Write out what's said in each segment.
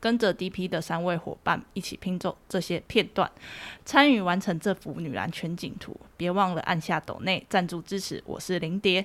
跟着 DP 的三位伙伴一起拼凑这些片段，参与完成这幅女篮全景图。别忘了按下抖内赞助支持。我是林蝶。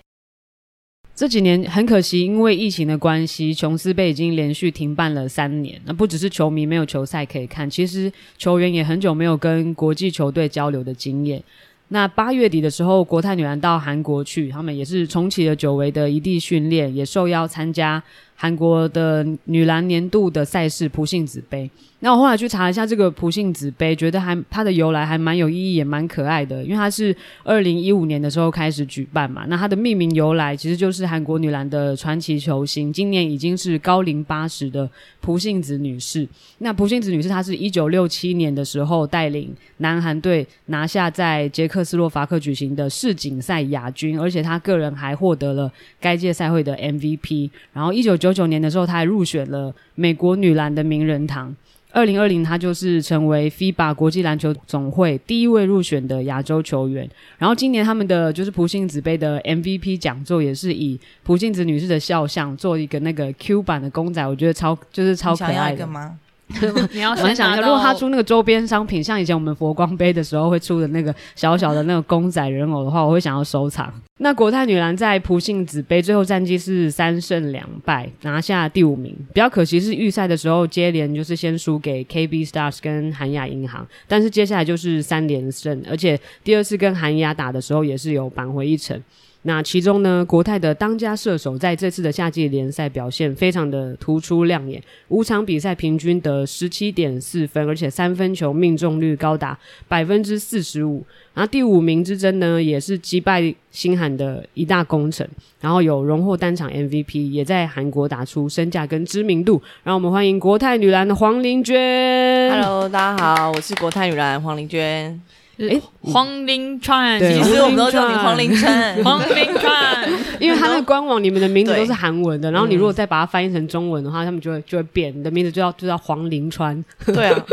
这几年很可惜，因为疫情的关系，琼斯杯已经连续停办了三年。那不只是球迷没有球赛可以看，其实球员也很久没有跟国际球队交流的经验。那八月底的时候，国泰女篮到韩国去，他们也是重启了久违的异地训练，也受邀参加韩国的女篮年度的赛事朴信子杯。那我后来去查了一下这个朴信子杯，觉得还它的由来还蛮有意义，也蛮可爱的。因为它是二零一五年的时候开始举办嘛，那它的命名由来其实就是韩国女篮的传奇球星，今年已经是高龄八十的朴信子女士。那朴信子女士她是一九六七年的时候带领南韩队拿下在捷克斯洛伐克举行的世锦赛亚军，而且她个人还获得了该届赛会的 MVP。然后一九九九年的时候，她还入选了美国女篮的名人堂。二零二零，他就是成为 FIBA 国际篮球总会第一位入选的亚洲球员。然后今年他们的就是朴信子杯的 MVP 讲座，也是以朴信子女士的肖像做一个那个 Q 版的公仔，我觉得超就是超可爱的。吗？你要想想，如果他出那个周边商品，像以前我们佛光杯的时候会出的那个小小的那个公仔人偶的话，我会想要收藏。那国泰女篮在朴信子杯最后战绩是三胜两败，拿下第五名。比较可惜是预赛的时候接连就是先输给 KB Stars 跟韩亚银行，但是接下来就是三连胜，而且第二次跟韩亚打的时候也是有扳回一城。那其中呢，国泰的当家射手在这次的夏季联赛表现非常的突出亮眼，五场比赛平均得十七点四分，而且三分球命中率高达百分之四十五。然后第五名之争呢，也是击败新韩的一大功臣，然后有荣获单场 MVP，也在韩国打出身价跟知名度。让我们欢迎国泰女篮的黄玲娟。Hello，大家好，我是国泰女篮黄玲娟。诶，黄林川，其实我们都叫你黄林川，黄林川，因为他那个官网里面的名字都是韩文的，然后你如果再把它翻译成中文的话，他们就会就会变，你的名字就叫就叫黄林川。对啊，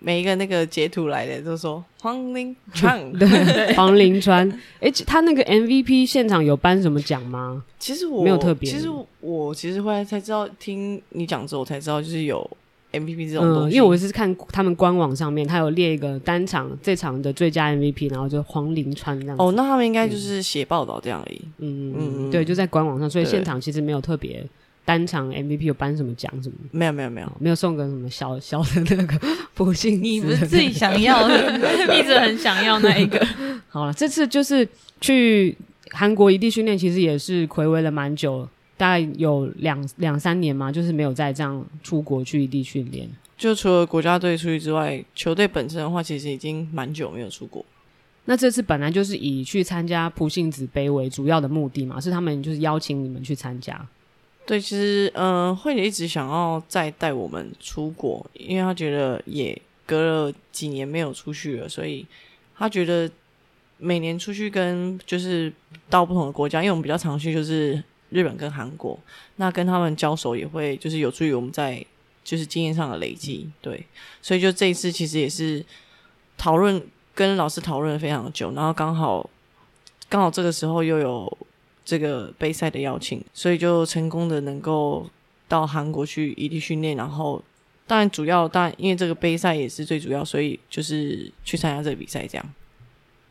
每一个那个截图来的都说黄林川，对，黄林川。诶，他那个 MVP 现场有颁什么奖吗？其实我没有特别，其实我其实后来才知道，听你讲之后我才知道，就是有。MVP 这种东西，嗯，因为我是看他们官网上面，他有列一个单场这场的最佳 MVP，然后就黄林川这样。哦，那他们应该就是写报道这样而已。嗯嗯嗯，对，就在官网上，所以现场其实没有特别单场 MVP 有颁什么奖什么。没有没有没有，没有送个什么小小的那个朴信子。你不是自己想要的，一直很想要那一个。好了，这次就是去韩国异地训练，其实也是睽违了蛮久。大概有两两三年嘛，就是没有再这样出国去异地训练。就除了国家队出去之外，球队本身的话，其实已经蛮久没有出国。那这次本来就是以去参加普信子杯为主要的目的嘛，是他们就是邀请你们去参加。对，其实嗯、呃，慧姐一直想要再带我们出国，因为她觉得也隔了几年没有出去了，所以她觉得每年出去跟就是到不同的国家，因为我们比较常去就是。日本跟韩国，那跟他们交手也会就是有助于我们在就是经验上的累积，对，所以就这一次其实也是讨论跟老师讨论了非常久，然后刚好刚好这个时候又有这个杯赛的邀请，所以就成功的能够到韩国去异地训练，然后当然主要当然因为这个杯赛也是最主要，所以就是去参加这个比赛这样。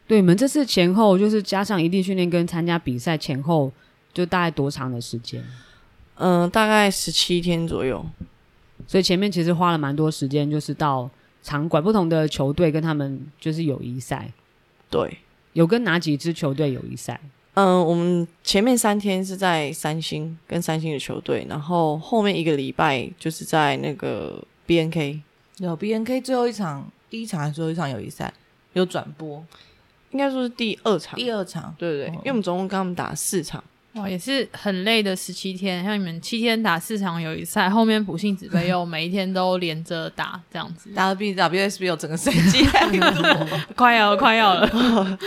对，你们这次前后就是加上异地训练跟参加比赛前后。就大概多长的时间？嗯、呃，大概十七天左右。所以前面其实花了蛮多时间，就是到场馆不同的球队跟他们就是友谊赛。对，有跟哪几支球队友谊赛？嗯、呃，我们前面三天是在三星跟三星的球队，然后后面一个礼拜就是在那个 BNK。有 BNK 最后一场，第一场还是最后一场友谊赛有转播？应该说是第二场。第二场，对对对，哦、因为我们总共跟他们打四场。哇，也是很累的十七天，像你们七天打四场友谊赛，后面普信子杯又每一天都连着打这样子。打 B W S B 有整个赛季，快要了，快要了。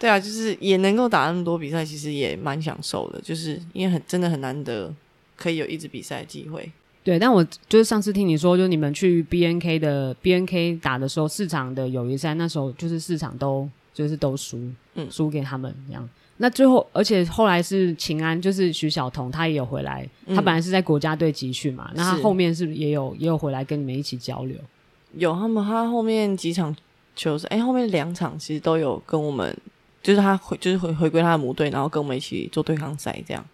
对啊，就是也能够打那么多比赛，其实也蛮享受的，就是因为很真的很难得可以有一直比赛的机会。对，但我就是上次听你说，就是你们去 BNK 的 BNK 打的时候，四场的友谊赛，那时候就是四场都就是都输，嗯，输给他们这样。那最后，而且后来是秦安，就是徐晓彤，他也有回来。嗯、他本来是在国家队集训嘛，那他后面是不是也有也有回来跟你们一起交流？有他们，他后面几场球赛，哎、欸，后面两场其实都有跟我们，就是他回就是回回归他的母队，然后跟我们一起做对抗赛这样。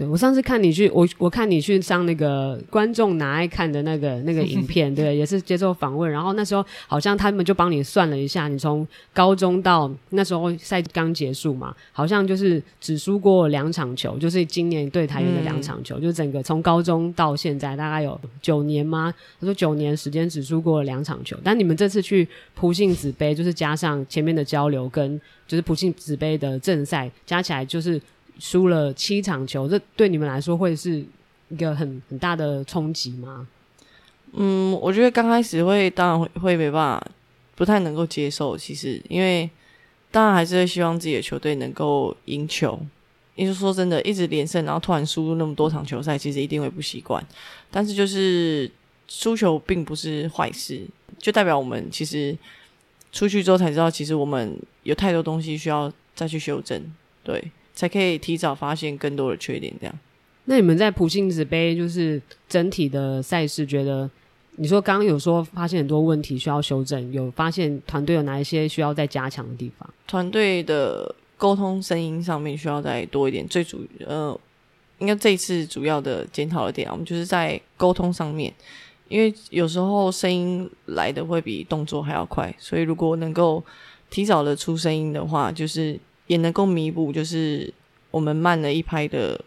对，我上次看你去，我我看你去上那个观众拿爱看的那个那个影片，对，也是接受访问。然后那时候好像他们就帮你算了一下，你从高中到那时候赛刚结束嘛，好像就是只输过两场球，就是今年对台湾的两场球，嗯、就整个从高中到现在大概有九年吗？他说九年时间只输过两场球，但你们这次去普信子杯，就是加上前面的交流跟就是普信子杯的正赛加起来就是。输了七场球，这对你们来说会是一个很很大的冲击吗？嗯，我觉得刚开始会，当然会会没办法，不太能够接受。其实，因为当然还是会希望自己的球队能够赢球。因为说真的，一直连胜，然后突然输入那么多场球赛，其实一定会不习惯。但是就是输球并不是坏事，就代表我们其实出去之后才知道，其实我们有太多东西需要再去修正。对。才可以提早发现更多的缺点，这样。那你们在普信子杯就是整体的赛事，觉得你说刚刚有说发现很多问题需要修正，有发现团队有哪一些需要再加强的地方？团队的沟通声音上面需要再多一点。最主呃，应该这一次主要的检讨的点，我们就是在沟通上面，因为有时候声音来的会比动作还要快，所以如果能够提早的出声音的话，就是。也能够弥补，就是我们慢了一拍的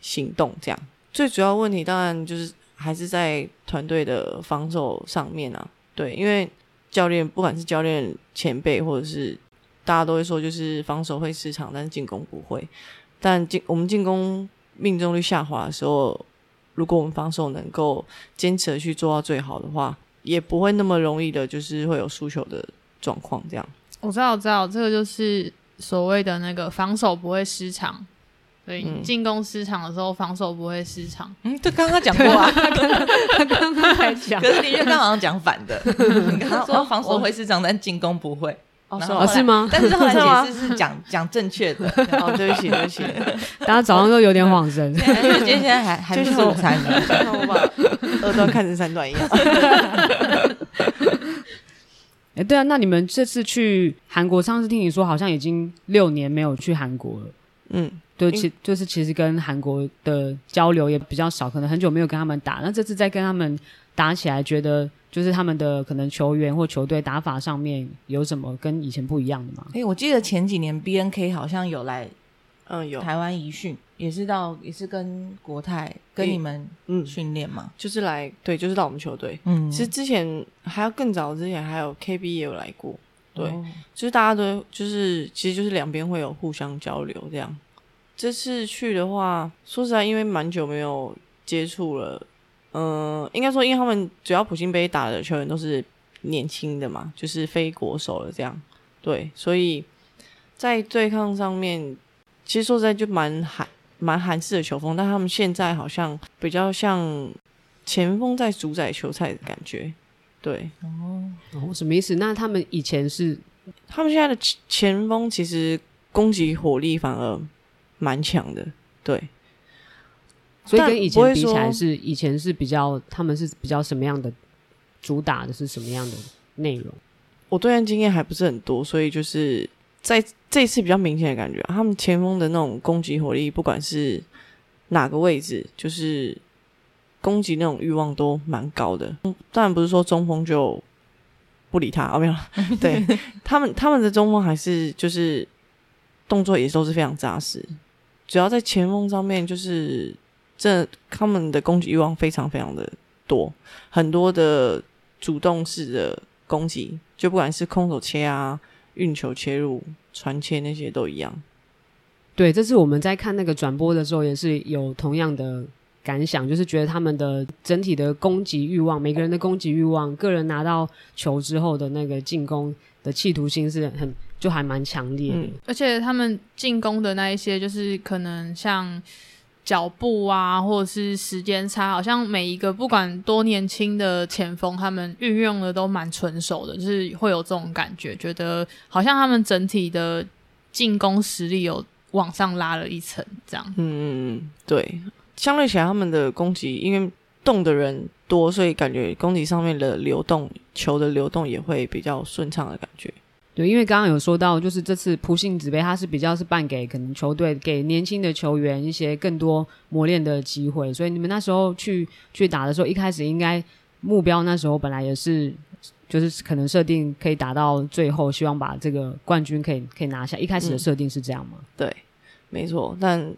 行动。这样最主要问题当然就是还是在团队的防守上面啊。对，因为教练不管是教练前辈或者是大家都会说，就是防守会失常，但是进攻不会。但进我们进攻命中率下滑的时候，如果我们防守能够坚持去做到最好的话，也不会那么容易的，就是会有输球的状况。这样我知道，我知道，这个就是。所谓的那个防守不会失常，对，进攻失常的时候，防守不会失常。嗯，这刚刚讲过啊，他刚刚才讲，可是你却刚好像讲反的。你刚刚说防守会失常，但进攻不会。哦，是吗？但是后来解释是讲讲正确的。哦，对不起，对不起，大家早上都有点恍神。今天现在还还是午餐呢，我把二段看成三段一样。哎，对啊，那你们这次去韩国，上次听你说好像已经六年没有去韩国了。嗯，对，其就是其实跟韩国的交流也比较少，可能很久没有跟他们打。那这次再跟他们打起来，觉得就是他们的可能球员或球队打法上面有什么跟以前不一样的吗？哎，我记得前几年 BNK 好像有来。嗯，有台湾移训也是到也是跟国泰跟你们嗯训练嘛，就是来对，就是到我们球队。嗯，其实之前还要更早之前还有 KB 也有来过，对，哦、就是大家都就是其实就是两边会有互相交流这样。这次去的话，说实在，因为蛮久没有接触了，嗯、呃，应该说因为他们主要普信杯打的球员都是年轻的嘛，就是非国手了这样，对，所以在对抗上面。其实说实在就蛮韩蛮韩式的球风，但他们现在好像比较像前锋在主宰球赛的感觉，对。哦，哦，什么意思？那他们以前是？他们现在的前锋其实攻击火力反而蛮强的，对。所以跟以前比起来，是以前是比较他们是比较什么样的主打的是什么样的内容？我对战经验还不是很多，所以就是。在这一次比较明显的感觉，他们前锋的那种攻击火力，不管是哪个位置，就是攻击那种欲望都蛮高的。当然不是说中锋就不理他，哦没有，对他们他们的中锋还是就是动作也都是非常扎实。主要在前锋上面，就是这他们的攻击欲望非常非常的多，很多的主动式的攻击，就不管是空手切啊。运球切入、传切那些都一样。对，这次我们在看那个转播的时候，也是有同样的感想，就是觉得他们的整体的攻击欲望，每个人的攻击欲望，个人拿到球之后的那个进攻的企图心是很就还蛮强烈的，嗯，而且他们进攻的那一些，就是可能像脚步啊，或者是时间差，好像每一个不管多年轻的前锋，他们运用的都蛮纯熟的，就是会有这种感觉，觉得好像他们整体的进攻实力有往上拉了一层，这样。嗯嗯嗯，对，相对起来他们的攻击，因为动的人多，所以感觉攻击上面的流动，球的流动也会比较顺畅的感觉。对，因为刚刚有说到，就是这次普信纸杯，它是比较是办给可能球队给年轻的球员一些更多磨练的机会，所以你们那时候去去打的时候，一开始应该目标那时候本来也是，就是可能设定可以打到最后，希望把这个冠军可以可以拿下。一开始的设定是这样吗？嗯、对，没错。但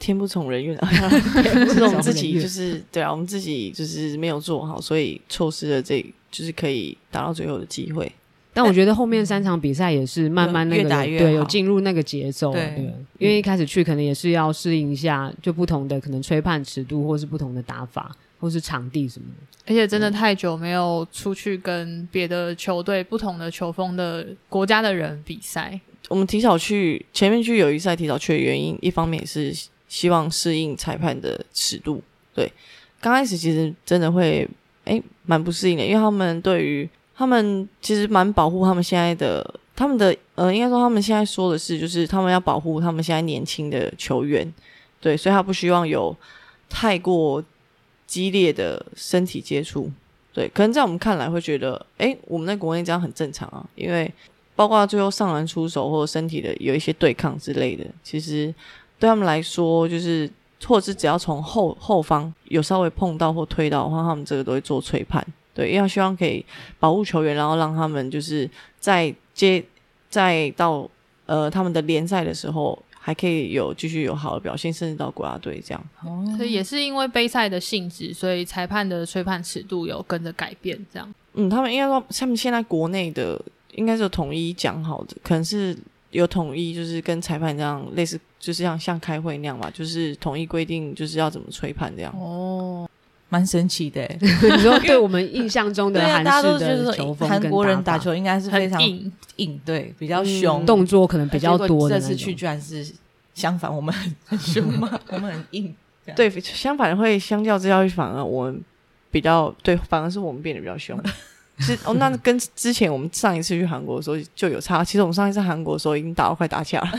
天不从人愿啊，是我们自己就是对啊，我们自己就是没有做好，所以错失了这就是可以打到最后的机会。但我觉得后面三场比赛也是慢慢那个越打越，对，有进入那个节奏。对，对，因为一开始去可能也是要适应一下，就不同的可能吹判尺度，或是不同的打法，或是场地什么的。而且真的太久没有出去跟别的球队、不同的球风的国家的人比赛。我们提早去前面去友谊赛提早去的原因，一方面也是希望适应裁判的尺度。对，刚开始其实真的会诶蛮不适应的，因为他们对于他们其实蛮保护他们现在的，他们的呃，应该说他们现在说的是，就是他们要保护他们现在年轻的球员，对，所以他不希望有太过激烈的身体接触，对，可能在我们看来会觉得，诶，我们在国内这样很正常啊，因为包括最后上篮出手或者身体的有一些对抗之类的，其实对他们来说，就是或者是只要从后后方有稍微碰到或推到的话，他们这个都会做吹判。对，要希望可以保护球员，然后让他们就是在接再到呃他们的联赛的时候，还可以有继续有好的表现，甚至到国家队这样。哦，所以也是因为杯赛的性质，所以裁判的吹判尺度有跟着改变，这样。嗯，他们应该说，他们现在国内的应该是有统一讲好的，可能是有统一，就是跟裁判这样类似，就是像像开会那样嘛，就是统一规定就是要怎么吹判这样。哦。蛮神奇的，你说对我们印象中的韩式的球风，韩国人打球应该是非常硬，硬对，比较凶，动作可能比较多。这次去居然是相反，我们很很凶嘛，我们很硬。对，相反会相较之下，反而我们比较对，反而是我们变得比较凶。是哦，那跟之前我们上一次去韩国的时候就有差。其实我们上一次韩国的时候已经打到快打起来了，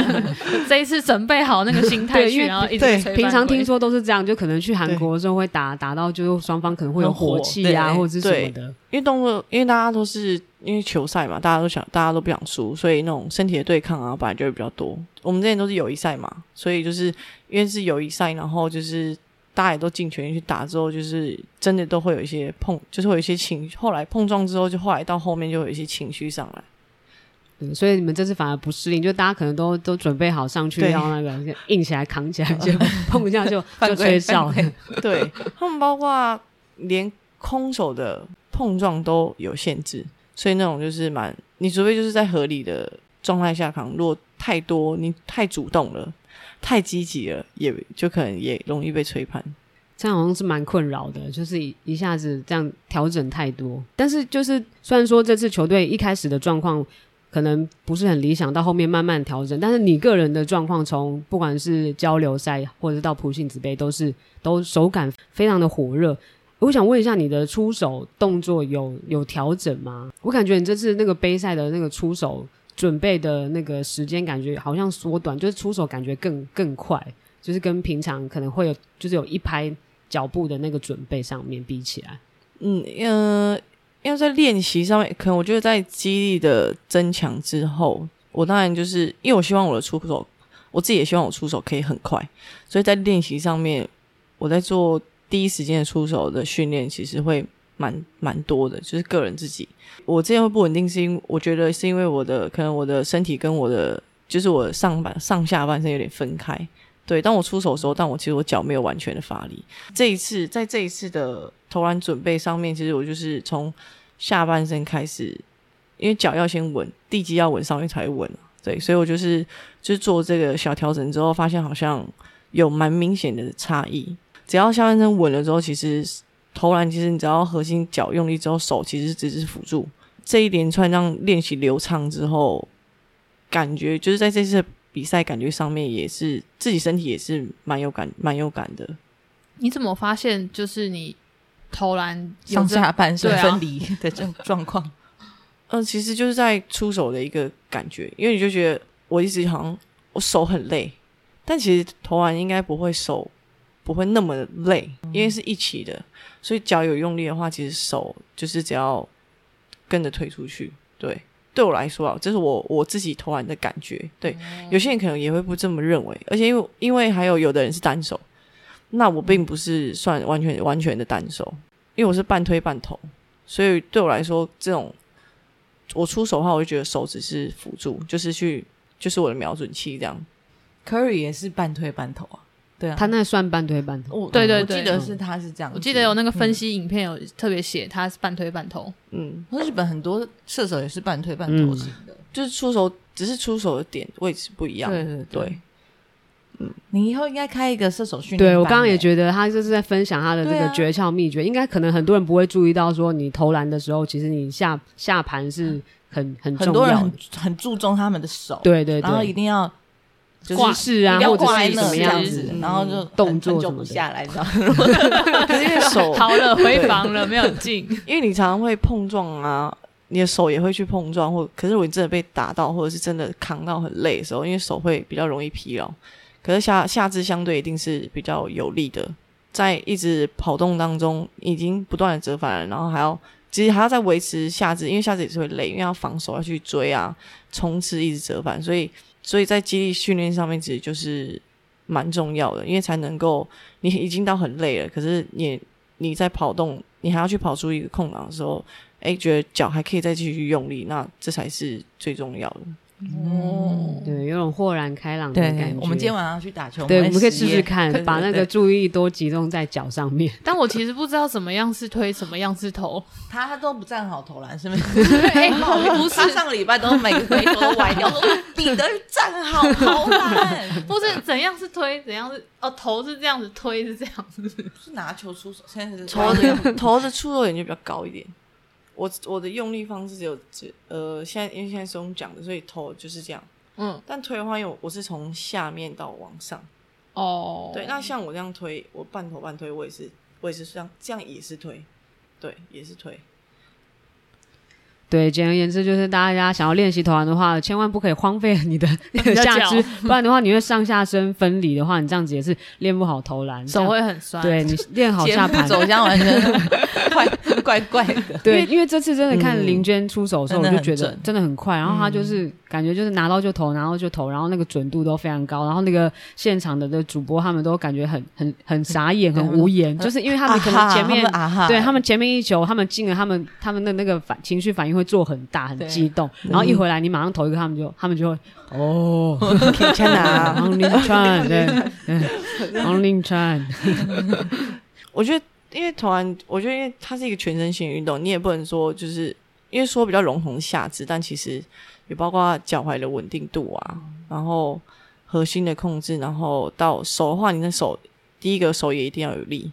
这一次准备好那个心态去，然后一直对。平常听说都是这样，就可能去韩国的时候会打打到，就双方可能会有火气啊，或者是什么的。因为动作，因为大家都是因为球赛嘛，大家都想，大家都不想输，所以那种身体的对抗啊，本来就会比较多。我们之前都是友谊赛嘛，所以就是因为是友谊赛，然后就是。大家也都尽全力去打，之后就是真的都会有一些碰，就是会有一些情。后来碰撞之后，就后来到后面就有一些情绪上来。对，所以你们这次反而不适应，就大家可能都都准备好上去要那个硬起来扛起来，就碰一下就 就吹哨。对，他们包括连空手的碰撞都有限制，所以那种就是蛮，你除非就是在合理的状态下扛，如果太多你太主动了。太积极了，也就可能也容易被吹判。这样好像是蛮困扰的，就是一一下子这样调整太多。但是就是虽然说这次球队一开始的状况可能不是很理想，到后面慢慢调整，但是你个人的状况从不管是交流赛或者是到普信子杯，都是都手感非常的火热。我想问一下，你的出手动作有有调整吗？我感觉你这次那个杯赛的那个出手。准备的那个时间感觉好像缩短，就是出手感觉更更快，就是跟平常可能会有就是有一拍脚步的那个准备上面比起来，嗯呃，因为在练习上面，可能我觉得在肌力的增强之后，我当然就是因为我希望我的出手，我自己也希望我出手可以很快，所以在练习上面，我在做第一时间的出手的训练，其实会。蛮蛮多的，就是个人自己，我这样会不稳定，是因我觉得是因为我的可能我的身体跟我的就是我上半上下半身有点分开。对，当我出手的时候，但我其实我脚没有完全的发力。这一次在这一次的投篮准备上面，其实我就是从下半身开始，因为脚要先稳，地基要稳上面才稳。对，所以我就是就是做这个小调整之后，发现好像有蛮明显的差异。只要下半身稳了之后，其实。投篮其实你只要核心脚用力之后，手其实只是辅助。这一连串让练习流畅之后，感觉就是在这次比赛感觉上面也是自己身体也是蛮有感蛮有感的。你怎么发现就是你投篮上下半身分离的这种状况？嗯、呃，其实就是在出手的一个感觉，因为你就觉得我一直好像我手很累，但其实投篮应该不会手不会那么累，因为是一起的，所以脚有用力的话，其实手就是只要跟着推出去。对，对我来说啊，这是我我自己投篮的感觉。对，有些人可能也会不这么认为，而且因为因为还有有的人是单手，那我并不是算完全完全的单手，因为我是半推半投，所以对我来说这种。我出手的话，我就觉得手只是辅助，就是去，就是我的瞄准器这样。Curry 也是半推半投啊，对啊，他那算半推半投。我对对对，我记得是他是这样。我记得有那个分析影片有特别写他是半推半投。嗯，日本很多射手也是半推半投型的，就是出手只是出手的点位置不一样。对对对。嗯，你以后应该开一个射手训练。对，我刚刚也觉得他就是在分享他的这个诀窍秘诀，啊、应该可能很多人不会注意到，说你投篮的时候，其实你下下盘是很很重要的。很多人很很注重他们的手，对对对，然后一定要挂式啊，或者是什么样子，然后就动作就不下来，知道吗？可是因为手好了，回防了，没有进。因为你常常会碰撞啊，你的手也会去碰撞，或可是如果你真的被打到，或者是真的扛到很累的时候，因为手会比较容易疲劳。可是下下肢相对一定是比较有力的，在一直跑动当中，已经不断的折返了，然后还要其实还要再维持下肢，因为下肢也是会累，因为要防守要去追啊，冲刺一直折返，所以所以在肌力训练上面其实就是蛮重要的，因为才能够你已经到很累了，可是你你在跑动，你还要去跑出一个空档的时候，哎，觉得脚还可以再继续用力，那这才是最重要的。哦，对，有种豁然开朗的感觉。我们今天晚上去打球，对，我们可以试试看，对对对，把那个注意力多集中在脚上面。但我其实不知道什么样是推，什么样是投。他他都不站好投篮，是不是？不是，他上个礼拜都每个回头都歪掉，说彼得站好投篮，不是怎样是推，怎样是哦投是这样子，推是这样子，是拿球出手，现在是投的投的出手点就比较高一点。我我的用力方式只有只呃，现在因为现在是用讲的，所以头就是这样。嗯，但推的话，因为我是从下面到往上。哦，对，那像我这样推，我半头半推，我也是，我也是这样，这样也是推，对，也是推。对，简而言之，就是大家想要练习投篮的话，千万不可以荒废你的 你的下肢，不然的话，你会上下身分离的话，你这样子也是练不好投篮，手会很酸。对，你练好 下盘，走向完全 怪怪怪的。对，因为这次真的看林娟出手的时候，我就觉得真的很快，然后她就是。感觉就是拿到就投，然后就投，然后那个准度都非常高，然后那个现场的的主播他们都感觉很很很傻眼，很无言，就是因为他们可能前面 对他们前面一球他们进了，他们他们的那个反情绪反应会做很大，很激动，然后一回来你马上投一个，他们就他们就会哦，可以签啊，王林川对，王林川，我觉得因为投篮，我觉得因为它是一个全身性运动，你也不能说就是因为说比较笼统下肢，但其实。也包括脚踝的稳定度啊，然后核心的控制，然后到手的话，你的手第一个手也一定要有力，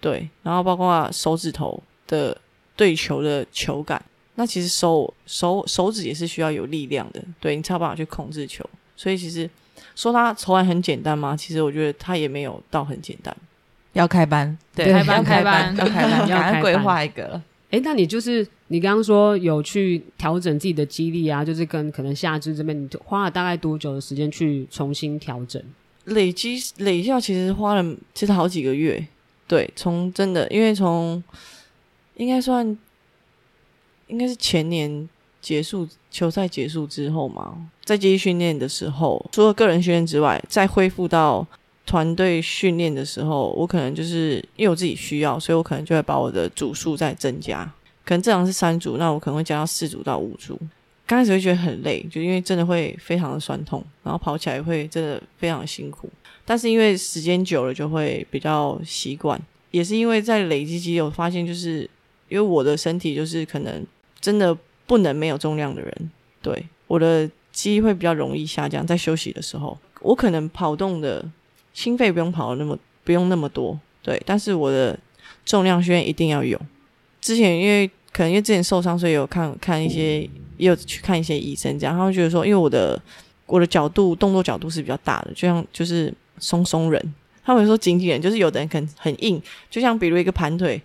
对，然后包括手指头的对球的球感，那其实手手手指也是需要有力量的，对，你才有办法去控制球。所以其实说它投篮很简单吗？其实我觉得它也没有到很简单。要开班，对，开班开班要开班，要规划一个。哎，那你就是你刚刚说有去调整自己的肌力啊，就是跟可能下肢这边，你花了大概多久的时间去重新调整？累积累下其实花了其实好几个月。对，从真的因为从应该算应该是前年结束球赛结束之后嘛，在接训练的时候，除了个人训练之外，再恢复到。团队训练的时候，我可能就是因为我自己需要，所以我可能就会把我的组数再增加。可能正常是三组，那我可能会加到四组到五组。刚开始会觉得很累，就因为真的会非常的酸痛，然后跑起来会真的非常的辛苦。但是因为时间久了，就会比较习惯。也是因为在累积肌肉，发现就是因为我的身体就是可能真的不能没有重量的人，对，我的肌会比较容易下降。在休息的时候，我可能跑动的。心肺不用跑那么不用那么多，对，但是我的重量训练一定要有。之前因为可能因为之前受伤，所以有看看一些，也有去看一些医生，这样他们觉得说，因为我的我的角度动作角度是比较大的，就像就是松松人，他们说紧紧人，就是有的人可能很硬，就像比如一个盘腿，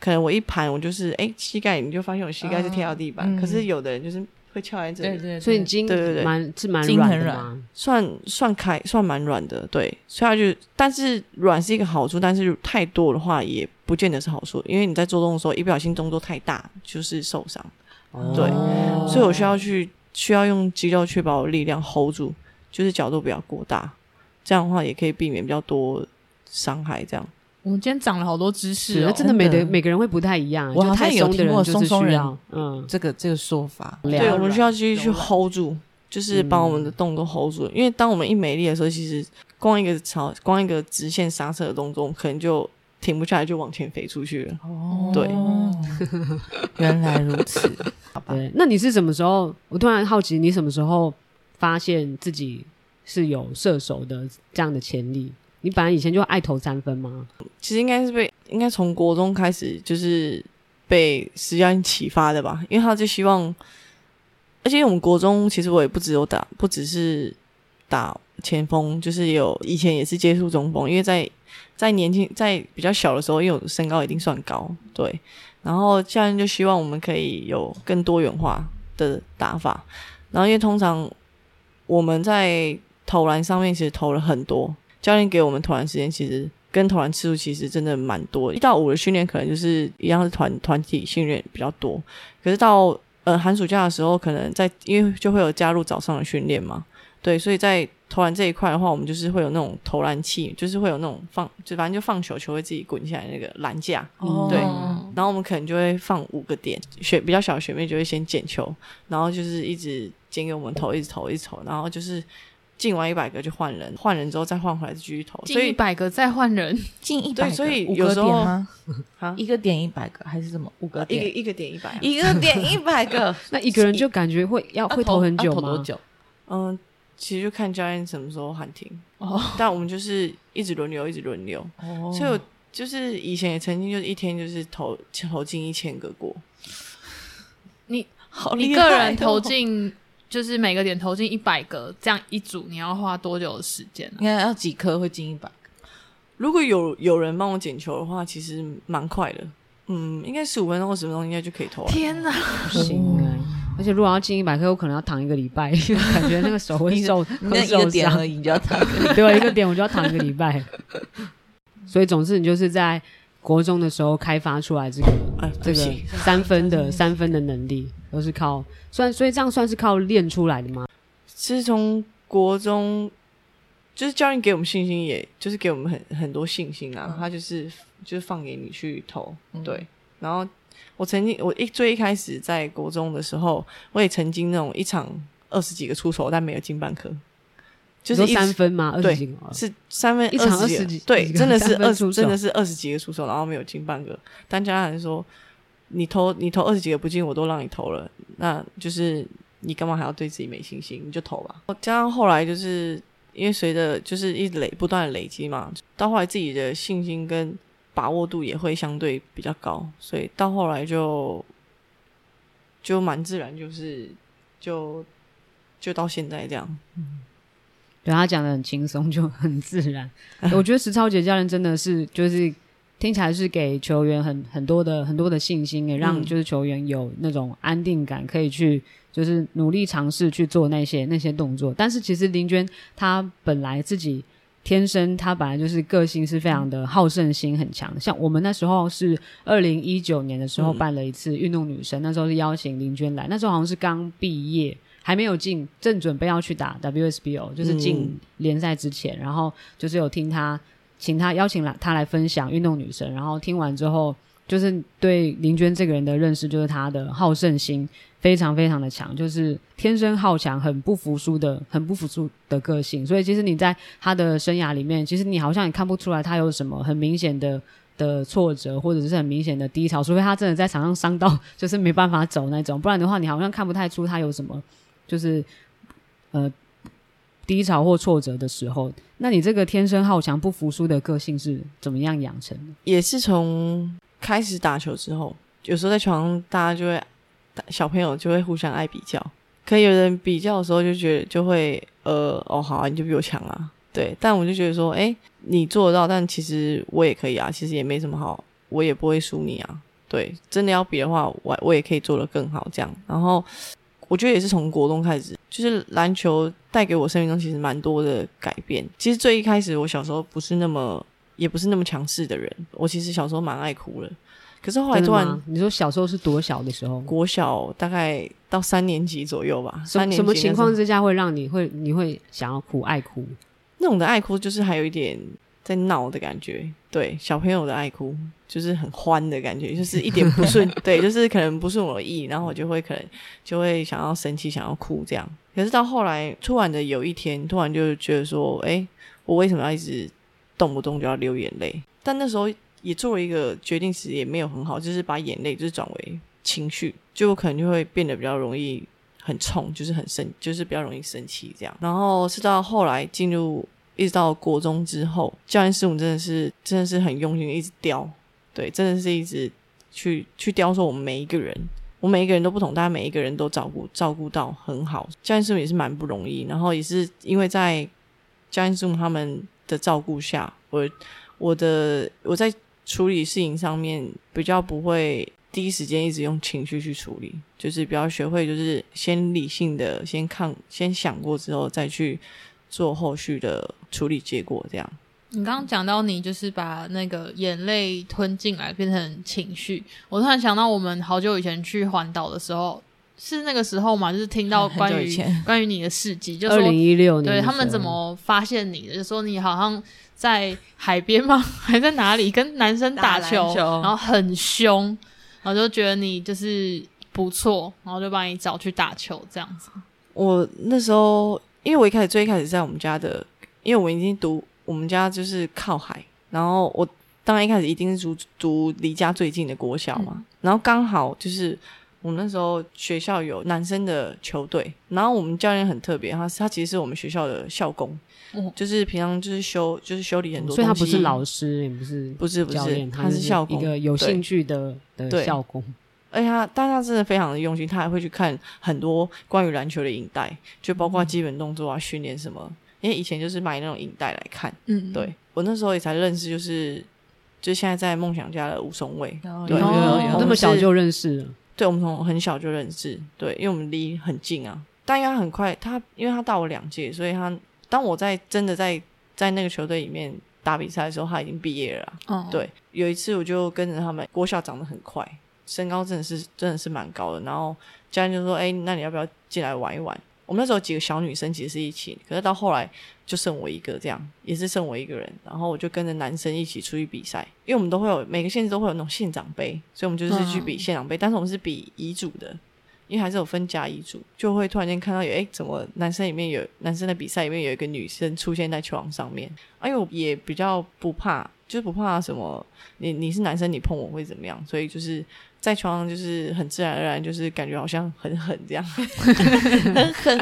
可能我一盘我就是哎膝盖，你就发现我膝盖是贴到地板，嗯、可是有的人就是。会翘在这里，对对对，所以你筋对对对，蛮是蛮软的软，算算开算蛮软的，对，所以它就但是软是一个好处，但是太多的话也不见得是好处，因为你在做动的时候一不小心动作太大就是受伤，哦、对，所以我需要去需要用肌肉去把我力量 hold 住，就是角度不要过大，这样的话也可以避免比较多伤害，这样。我们今天长了好多知识，真的每的每个人会不太一样。我好像有听过松松人，嗯，这个这个说法。对，我们需要继续去 hold 住，就是把我们的动作 hold 住。因为当我们一没力的时候，其实光一个朝光一个直线刹车的动作，可能就停不下来，就往前飞出去了。哦，对，原来如此。好吧，那你是什么时候？我突然好奇，你什么时候发现自己是有射手的这样的潜力？你本来以前就爱投三分吗？其实应该是被应该从国中开始就是被实教练启发的吧，因为他就希望，而且我们国中其实我也不只有打，不只是打前锋，就是有以前也是接触中锋，因为在在年轻在比较小的时候，因为我身高一定算高，对，然后教练就希望我们可以有更多元化的打法，然后因为通常我们在投篮上面其实投了很多。教练给我们投篮时间，其实跟投篮次数其实真的蛮多的。一到五的训练可能就是一样是团团体训练比较多，可是到呃寒暑假的时候，可能在因为就会有加入早上的训练嘛，对，所以在投篮这一块的话，我们就是会有那种投篮器，就是会有那种放，就反正就放球球会自己滚下来那个篮架，哦、对，然后我们可能就会放五个点，学比较小的学妹就会先捡球，然后就是一直捡给我们投，一直投，一直投，然后就是。进完一百个就换人，换人之后再换回来继续投。所进一百个再换人，进一百个，所以有时候吗？一个点一百个还是什么？五个点，一个一个点一百，一个点一百个。那一个人就感觉会要会投很久吗？投多久？嗯，其实就看教练什么时候喊停。哦，但我们就是一直轮流，一直轮流。哦，所以我就是以前也曾经就是一天就是投投进一千个过。你好，一个人投进。就是每个点投进一百个，这样一组你要花多久的时间呢？应该要几颗会进一百个？如果有有人帮我捡球的话，其实蛮快的。嗯，应该十五分钟或十分钟应该就可以投了。天哪，不行啊！而且如果要进一百颗，我可能要躺一个礼拜，感觉那个手会受，那一个点而已就要躺。对，一个点我就要躺一个礼拜。所以总之，你就是在国中的时候开发出来这个、哎、这个三分的三分的能力。都是靠算，所以这样算是靠练出来的吗？其实从国中，就是教练给我们信心，也就是给我们很很多信心啊。嗯、他就是就是放给你去投，嗯、对。然后我曾经，我一最一开始在国中的时候，我也曾经那种一场二十几个出手，但没有进半颗，就是三分吗？二十几个是三分，一场二十几，对，真的是二十，真的是二十几个出手，然后没有进半个。但家长说。你投你投二十几个不进，我都让你投了，那就是你干嘛还要对自己没信心？你就投吧。加上后来就是因为随着就是一累不断的累积嘛，到后来自己的信心跟把握度也会相对比较高，所以到后来就就蛮自然，就是就就到现在这样。嗯，对他讲的很轻松，就很自然。我觉得石超杰教练真的是就是。听起来是给球员很很多的很多的信心，也让就是球员有那种安定感，可以去就是努力尝试去做那些那些动作。但是其实林娟她本来自己天生她本来就是个性是非常的好胜心很强。像我们那时候是二零一九年的时候办了一次运动女神，那时候是邀请林娟来，那时候好像是刚毕业，还没有进，正准备要去打 WSBO，就是进联赛之前，然后就是有听她。请他邀请来他来分享运动女神，然后听完之后，就是对林娟这个人的认识，就是她的好胜心非常非常的强，就是天生好强，很不服输的，很不服输的个性。所以其实你在他的生涯里面，其实你好像也看不出来他有什么很明显的的挫折，或者是很明显的低潮，除非他真的在场上伤到就是没办法走那种，不然的话，你好像看不太出他有什么就是呃。低潮或挫折的时候，那你这个天生好强、不服输的个性是怎么样养成的？也是从开始打球之后，有时候在床上，大家就会小朋友就会互相爱比较，可以有人比较的时候就觉得就会呃哦好啊，你就比我强啊，对，但我就觉得说，哎，你做得到，但其实我也可以啊，其实也没什么好，我也不会输你啊，对，真的要比的话，我我也可以做得更好这样，然后。我觉得也是从国中开始，就是篮球带给我生命中其实蛮多的改变。其实最一开始，我小时候不是那么，也不是那么强势的人。我其实小时候蛮爱哭的，可是后来突然，你说小时候是多小的时候？国小大概到三年级左右吧。什么什么情况之下会让你会你会想要哭爱哭？那种的爱哭就是还有一点。在闹的感觉，对小朋友的爱哭就是很欢的感觉，就是一点不顺，对，就是可能不顺我意，然后我就会可能就会想要生气，想要哭这样。可是到后来，突然的有一天，突然就觉得说，哎，我为什么要一直动不动就要流眼泪？但那时候也做了一个决定其实，也没有很好，就是把眼泪就是转为情绪，就我可能就会变得比较容易很冲，就是很生，就是比较容易生气这样。然后是到后来进入。一直到国中之后，教练师母真的是真的是很用心，一直雕，对，真的是一直去去雕塑我们每一个人，我每一个人都不同，大家每一个人都照顾照顾到很好。教练师母也是蛮不容易，然后也是因为在教练师母他们的照顾下，我我的我在处理事情上面比较不会第一时间一直用情绪去处理，就是比较学会就是先理性的先看先想过之后再去。做后续的处理，结果这样。你刚刚讲到你就是把那个眼泪吞进来变成情绪，我突然想到我们好久以前去环岛的时候，是那个时候嘛？就是听到 关于 关于你的事迹，就二零一六年，对他们怎么发现你的？就说你好像在海边吗？还在哪里跟男生打球，打然后很凶，然后就觉得你就是不错，然后就把你找去打球这样子。我那时候。因为我一开始最一开始在我们家的，因为我已经读我们家就是靠海，然后我当然一开始一定是读读离家最近的国小嘛，嗯、然后刚好就是我们那时候学校有男生的球队，然后我们教练很特别，他他其实是我们学校的校工，嗯、就是平常就是修就是修理很多东西，所以他不是老师，也不是不是不是，他是校工，一个有兴趣的对。的校工。而且他，但他真的非常的用心，他还会去看很多关于篮球的影带，就包括基本动作啊、训练什么。因为以前就是买那种影带来看。嗯，对我那时候也才认识，就是就现在在梦想家的吴松蔚。对，那么小就认识了。对，我们从很小就认识。对，因为我们离很近啊。但因为他很快，他因为他大我两届，所以他当我在真的在在那个球队里面打比赛的时候，他已经毕业了。哦。对，有一次我就跟着他们，国小长得很快。身高真的是真的是蛮高的，然后教练就说：“哎、欸，那你要不要进来玩一玩？”我们那时候几个小女生其实是一起，可是到后来就剩我一个，这样也是剩我一个人。然后我就跟着男生一起出去比赛，因为我们都会有每个县市都会有那种县长杯，所以我们就是去比县长杯。但是我们是比乙组的，因为还是有分甲乙组，就会突然间看到有哎、怎么男生里面有男生的比赛里面有一个女生出现在球场上面？哎呦，也比较不怕，就是不怕什么，你你是男生，你碰我会怎么样？所以就是。在床上就是很自然而然，就是感觉好像很狠这样，很狠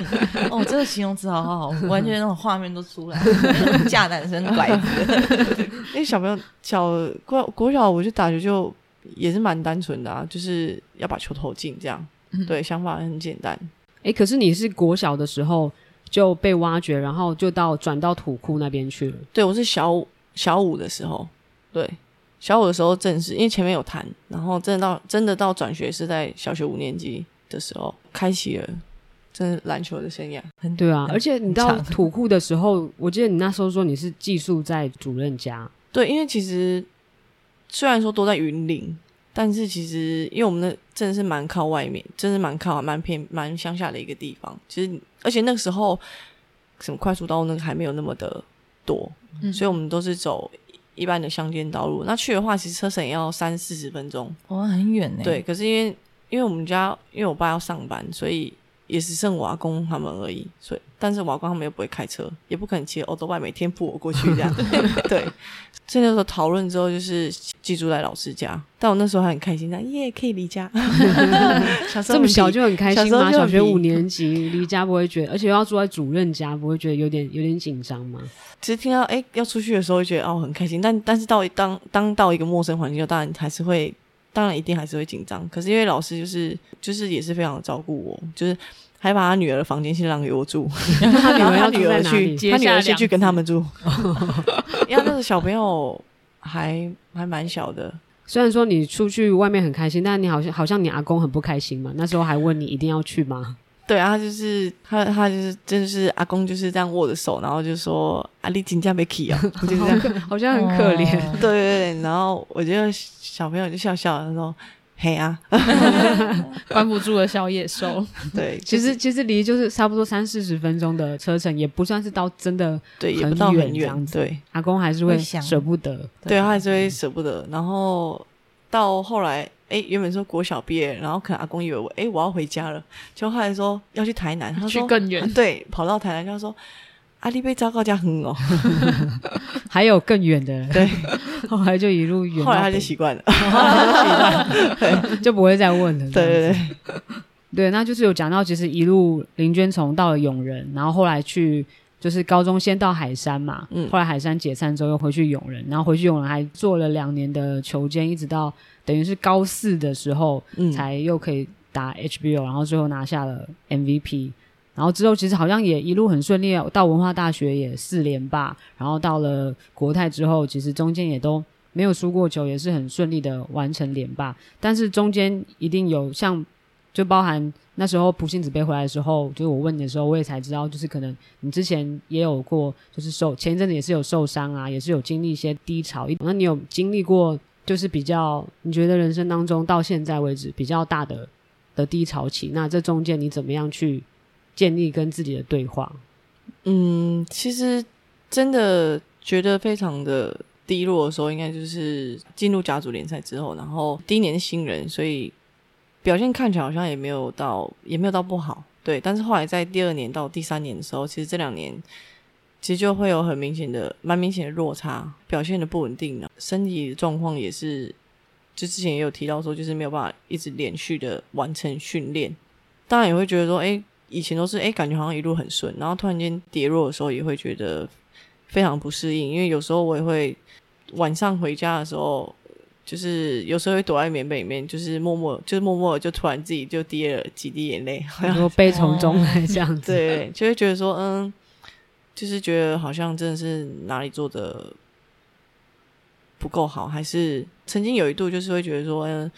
哦，这个形容词好好好，完全那种画面都出来了，架男生拐子。因为小朋友小国国小，我就打球就也是蛮单纯的啊，就是要把球投进这样，嗯、对，想法很简单。哎、欸，可是你是国小的时候就被挖掘，然后就到转到土库那边去了。对，我是小小五的时候，对。小五的时候正式，因为前面有谈，然后真的到真的到转学是在小学五年级的时候开启了，真的篮球的生涯。对啊，而且你到 土库的时候，我记得你那时候说你是寄宿在主任家。对，因为其实虽然说都在云林，但是其实因为我们那真的是蛮靠外面，真的是蛮靠蛮偏蛮乡下的一个地方。其实而且那个时候什么快速道路那个还没有那么的多，嗯、所以我们都是走。一般的乡间道路，那去的话，其实车程也要三四十分钟，哦，很远呢。对，可是因为因为我们家因为我爸要上班，所以也只剩我阿公他们而已。所以，但是我阿公他们又不会开车，也不可能骑欧洲外每天扑我过去这样。对，所以那时候讨论之后，就是寄住在老师家。但我那时候还很开心，那耶可以离家。这么小就很开心吗？小学五年级离家不会觉得，而且要住在主任家，不会觉得有点有点紧张吗？其实听到哎要出去的时候，会觉得哦很开心，但但是到当当到一个陌生环境，当然还是会当然一定还是会紧张。可是因为老师就是就是也是非常的照顾我，就是还把他女儿的房间先让给我住，他女儿他女儿去，他女儿先去跟他们住，因为那个小朋友还还蛮小的。虽然说你出去外面很开心，但你好像好像你阿公很不开心嘛？那时候还问你一定要去吗？对啊，他就是他他就是真的是阿公就是这样握着手，然后就说阿丽金家没去啊，就这样，好像很可怜。哦、对对对，然后我觉得小朋友就笑笑，他说嘿啊，关不住的小野兽。对，其实其实离就是差不多三四十分钟的车程，也不算是到真的对，也不到很远。对，阿公还是会舍不得，对，他还是会舍不得。然后到后来。哎，原本说国小毕业，然后可能阿公以为我，哎，我要回家了，就后来说要去台南，他说去更远，啊，对，跑到台南，他说阿里被糟糕家很哦，还有更远的，对，后来就一路远，后来他就习惯了，对，就不会再问了，对对对，对，那就是有讲到，其实一路林娟从到了永仁，然后后来去就是高中先到海山嘛，嗯，后来海山解散之后又回去永仁，然后回去永仁还做了两年的球监，一直到。等于是高四的时候，才又可以打 HBL，、嗯、然后最后拿下了 MVP。然后之后其实好像也一路很顺利，到文化大学也四连霸，然后到了国泰之后，其实中间也都没有输过球，也是很顺利的完成连霸。但是中间一定有像，就包含那时候普信子杯回来的时候，就是我问你的时候，我也才知道，就是可能你之前也有过，就是受前一阵子也是有受伤啊，也是有经历一些低潮。那你有经历过？就是比较，你觉得人生当中到现在为止比较大的的低潮期，那这中间你怎么样去建立跟自己的对话？嗯，其实真的觉得非常的低落的时候，应该就是进入甲组联赛之后，然后第一年新人，所以表现看起来好像也没有到，也没有到不好，对。但是后来在第二年到第三年的时候，其实这两年。其实就会有很明显的、蛮明显的落差，表现的不稳定的，身体状况也是，就之前也有提到说，就是没有办法一直连续的完成训练。当然也会觉得说，哎，以前都是哎，感觉好像一路很顺，然后突然间跌落的时候，也会觉得非常不适应。因为有时候我也会晚上回家的时候，就是有时候会躲在棉被里面，就是默默，就是默默就突然自己就滴了几滴眼泪，然后悲从中来这样子，对，就会觉得说，嗯。就是觉得好像真的是哪里做的不够好，还是曾经有一度就是会觉得说，嗯，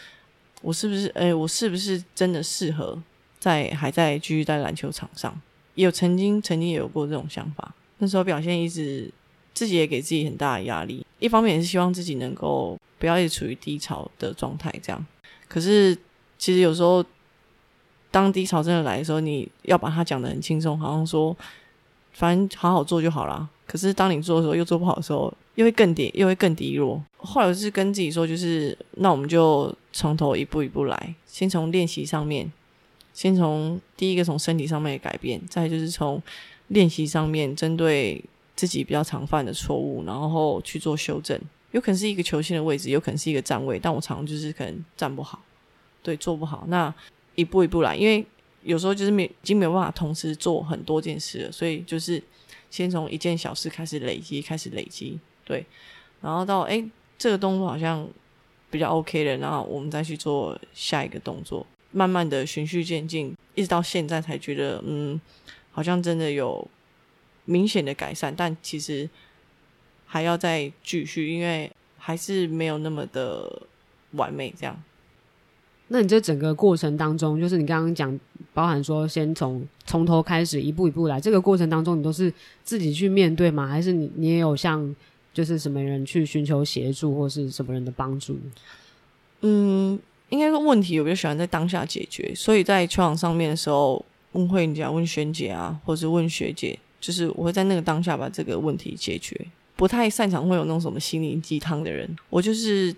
我是不是，哎，我是不是真的适合在还在继续在篮球场上？也有曾经曾经也有过这种想法，那时候表现一直自己也给自己很大的压力，一方面也是希望自己能够不要一直处于低潮的状态，这样。可是其实有时候当低潮真的来的时候，你要把它讲得很轻松，好像说。反正好好做就好啦。可是当你做的时候又做不好的时候，又会更跌，又会更低落。后来我是跟自己说，就是那我们就从头一步一步来，先从练习上面，先从第一个从身体上面的改变，再就是从练习上面针对自己比较常犯的错误，然后去做修正。有可能是一个球星的位置，有可能是一个站位，但我常常就是可能站不好，对，做不好。那一步一步来，因为。有时候就是没已经没有办法同时做很多件事了，所以就是先从一件小事开始累积，开始累积，对，然后到诶这个动作好像比较 OK 了，然后我们再去做下一个动作，慢慢的循序渐进，一直到现在才觉得嗯，好像真的有明显的改善，但其实还要再继续，因为还是没有那么的完美这样。那你这整个过程当中，就是你刚刚讲，包含说先从从头开始一步一步来，这个过程当中，你都是自己去面对吗？还是你你也有像就是什么人去寻求协助，或是什么人的帮助？嗯，应该说问题我比较喜欢在当下解决，所以在球场上面的时候，问慧姐、问萱姐啊，或是问学姐，就是我会在那个当下把这个问题解决。不太擅长会有那种什么心灵鸡汤的人，我就是。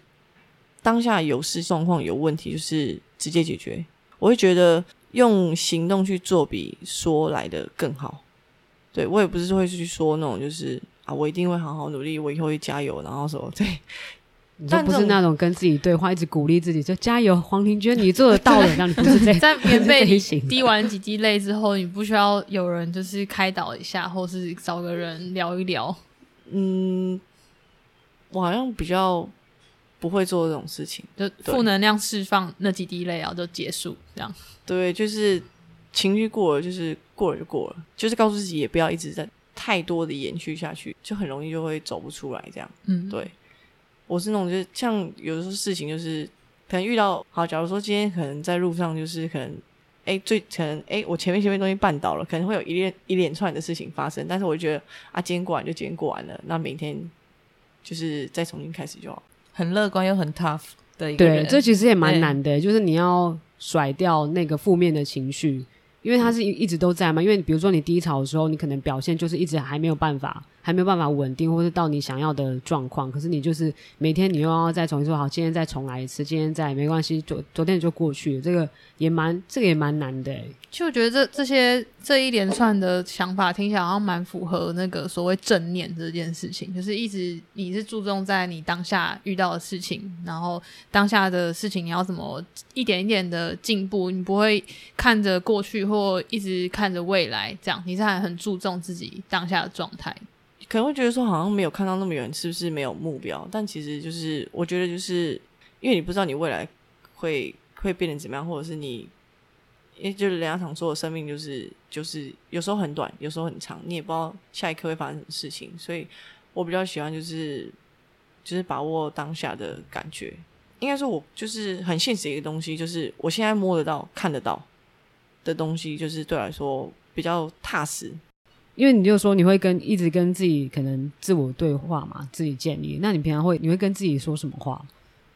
当下有事状况有问题，就是直接解决。我会觉得用行动去做比说来的更好。对，我也不是会去说那种，就是啊，我一定会好好努力，我以后会加油，然后什么对。但不是那种跟自己对话，一直鼓励自己，就加油，黄庭娟，你做得到的。让你不是这样，在棉被里滴完几滴泪之后，你不需要有人就是开导一下，或是找个人聊一聊。嗯，我好像比较。不会做这种事情，就负能量释放那几滴泪，然后就结束这样。对，就是情绪过了，就是过了就过了，就是告诉自己也不要一直在太多的延续下去，就很容易就会走不出来这样。嗯，对，我是那种就是像有的时候事情就是可能遇到好，假如说今天可能在路上就是可能。哎，最可能哎，我前面前面东西绊倒了，可能会有一连一连串的事情发生。但是我觉得啊，今天过完就今天过完了，那明天就是再重新开始就好。很乐观又很 tough 的一个人。对，这其实也蛮难的，就是你要甩掉那个负面的情绪，因为它是一一直都在嘛。因为比如说你低潮的时候，你可能表现就是一直还没有办法。还没有办法稳定，或是到你想要的状况。可是你就是每天你又要再重新说好，今天再重来一次，今天再没关系，昨昨天就过去了。这个也蛮，这个也蛮难的。其实我觉得这这些这一连串的想法听起来好像蛮符合那个所谓正念这件事情，就是一直你是注重在你当下遇到的事情，然后当下的事情你要怎么一点一点的进步，你不会看着过去或一直看着未来，这样你是还很注重自己当下的状态。可能会觉得说好像没有看到那么远，是不是没有目标？但其实就是我觉得就是因为你不知道你未来会会变得怎么样，或者是你，因为就是人家常说的生命就是就是有时候很短，有时候很长，你也不知道下一刻会发生什么事情。所以我比较喜欢就是就是把握当下的感觉。应该说，我就是很现实一个东西，就是我现在摸得到、看得到的东西，就是对我来说比较踏实。因为你就说你会跟一直跟自己可能自我对话嘛，自己建立。那你平常会你会跟自己说什么话？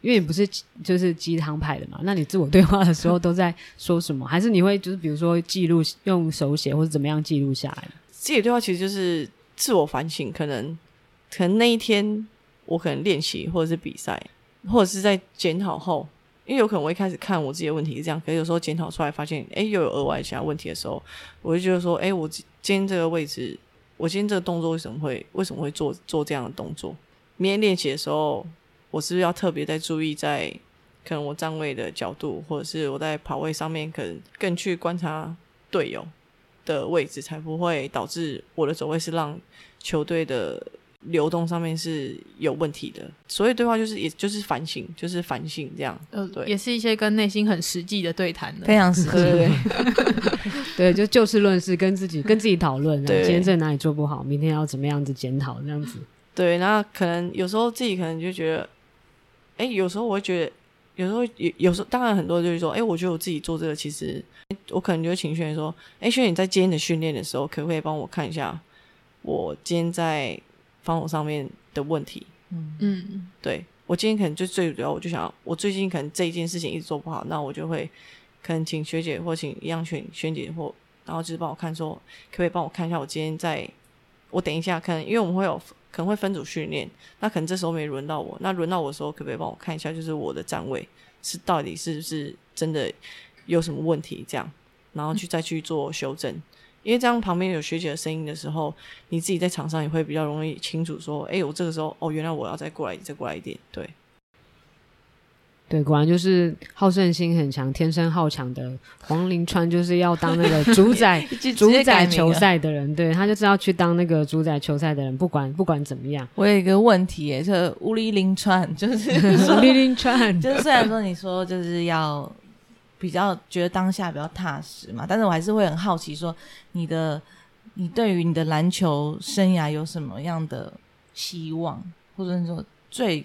因为你不是就是鸡汤派的嘛，那你自我对话的时候都在说什么？还是你会就是比如说记录用手写或者怎么样记录下来？自己对话其实就是自我反省，可能可能那一天我可能练习或者是比赛，或者是在检讨后。因为有可能我一开始看我自己的问题是这样，可是有时候检讨出来发现，哎，又有额外其他问题的时候，我就觉得说，哎，我今天这个位置，我今天这个动作为什么会为什么会做做这样的动作？明天练习的时候，我是不是要特别在注意在可能我站位的角度，或者是我在跑位上面，可能更去观察队友的位置，才不会导致我的走位是让球队的。流动上面是有问题的，所以对话就是也就是反省，就是反省这样，呃，对，也是一些跟内心很实际的对谈的，非常实际，对 对对，就就事论事，跟自己跟自己讨论，对，今天在哪里做不好，明天要怎么样子检讨，这样子，对，那可能有时候自己可能就觉得，哎，有时候我会觉得，有时候有有时候当然很多就是说，哎，我觉得我自己做这个其实，我可能就会请学员说，哎，学员你在今天的训练的时候，可不可以帮我看一下，我今天在。防守上面的问题，嗯。嗯，对，我今天可能就最主要，我就想要，我最近可能这一件事情一直做不好，那我就会可能请学姐或请一样选学姐或，然后就是帮我看说，可不可以帮我看一下我今天在，我等一下看，因为我们会有可能会分组训练，那可能这时候没轮到我，那轮到我的时候，可不可以帮我看一下，就是我的站位是到底是不是真的有什么问题，这样，然后去再去做修正。嗯因为这样旁边有学姐的声音的时候，你自己在场上也会比较容易清楚说，哎，我这个时候哦，原来我要再过来，再过来一点，对，对，果然就是好胜心很强、天生好强的黄林川，就是要当那个主宰、主宰球赛的人，对，他就是要去当那个主宰球赛的人，不管不管怎么样。我有一个问题，哎，这乌里林川就是乌里林川，就是虽然说你说就是要。比较觉得当下比较踏实嘛，但是我还是会很好奇，说你的你对于你的篮球生涯有什么样的希望，或者说最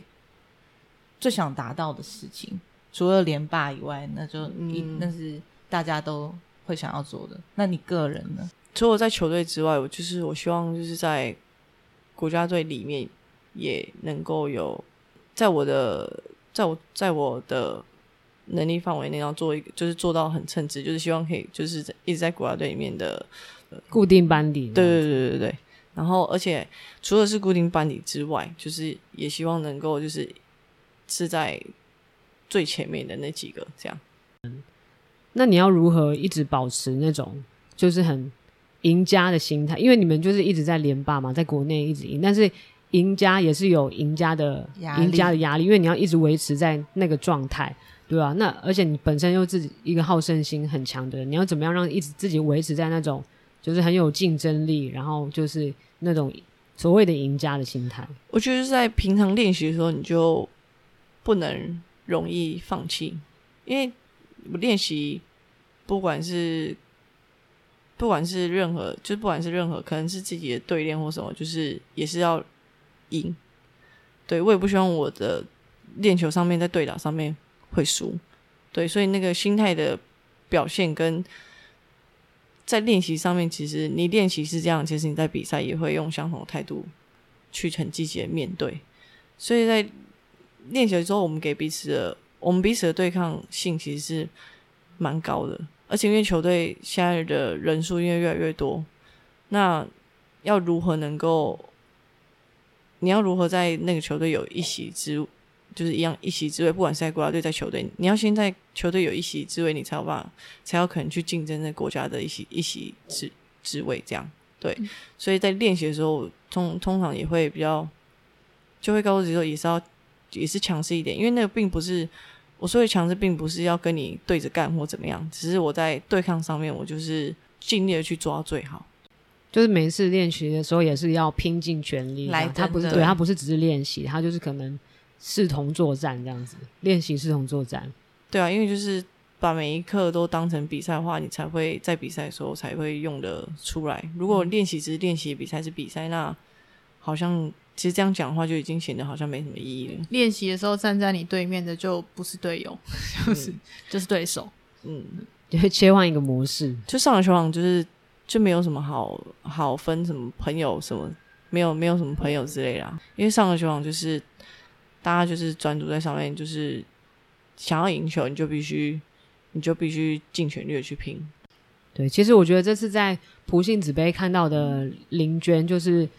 最想达到的事情？除了连霸以外，那就一、嗯、那是大家都会想要做的。那你个人呢？除了在球队之外，我就是我希望就是在国家队里面也能够有，在我的在我在我的。能力范围内要做一个，就是做到很称职，就是希望可以，就是一直在国家队里面的固定班底。对对对对对。然后，而且除了是固定班底之外，就是也希望能够就是是在最前面的那几个这样。嗯，那你要如何一直保持那种就是很赢家的心态？因为你们就是一直在连霸嘛，在国内一直赢，但是赢家也是有赢家的赢家的压力，因为你要一直维持在那个状态。对啊，那而且你本身又自己一个好胜心很强的人，你要怎么样让一直自己维持在那种就是很有竞争力，然后就是那种所谓的赢家的心态？我觉得在平常练习的时候，你就不能容易放弃，因为练习不管是不管是任何，就不管是任何，可能是自己的对练或什么，就是也是要赢。对，我也不希望我的练球上面在对打上面会输。对，所以那个心态的表现跟在练习上面，其实你练习是这样，其实你在比赛也会用相同的态度去很积极的面对。所以在练习的时候，我们给彼此的，我们彼此的对抗性其实是蛮高的。而且因为球队现在的人数因为越来越多，那要如何能够，你要如何在那个球队有一席之，就是一样一席之位，不管是在国家队在球队，你要先在球队有一席之位，你才有办法，才有可能去竞争那国家的一席一席之之位。这样对，嗯、所以在练习的时候，通通常也会比较，就会告诉自己说，也是要也是强势一点，因为那个并不是我说的强势，并不是要跟你对着干或怎么样，只是我在对抗上面，我就是尽力的去做到最好。就是每一次练习的时候，也是要拼尽全力来。他不是对他不是只是练习，他就是可能。视同作战这样子练习，视同作战。对啊，因为就是把每一课都当成比赛的话，你才会在比赛的时候才会用得出来。如果练习只是练习，比赛是比赛，那好像其实这样讲的话，就已经显得好像没什么意义了。练习的时候站在你对面的就不是队友，就是、嗯、就是对手。嗯，也会切换一个模式。就上了球场，就是就没有什么好好分什么朋友什么，没有没有什么朋友之类的。因为上了球场就是。大家就是专注在上面，就是想要赢球，你就必须，你就必须尽全力的去拼。对，其实我觉得这次在普信子杯看到的林娟，就是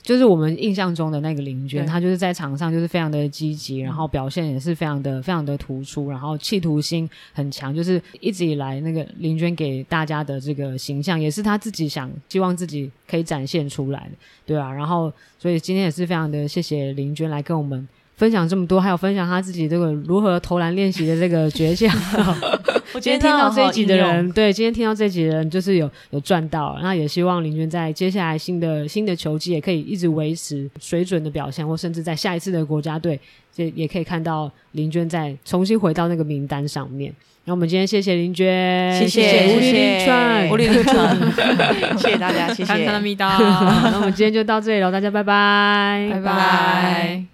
就是我们印象中的那个林娟，她就是在场上就是非常的积极，然后表现也是非常的非常的突出，然后企图心很强，就是一直以来那个林娟给大家的这个形象，也是她自己想希望自己可以展现出来的，对啊，然后所以今天也是非常的谢谢林娟来跟我们。分享这么多，还有分享他自己这个如何投篮练习的这个诀窍。我 今天听到这一集的人，对，今天听到这一集的人就是有有赚到。那也希望林娟在接下来新的新的球季也可以一直维持水准的表现，或甚至在下一次的国家队，也也可以看到林娟再重新回到那个名单上面。那我们今天谢谢林娟，谢谢吴丽丽川，吴丽丽川，谢谢大家，谢谢。那我们今天就到这里了，大家拜拜，拜拜。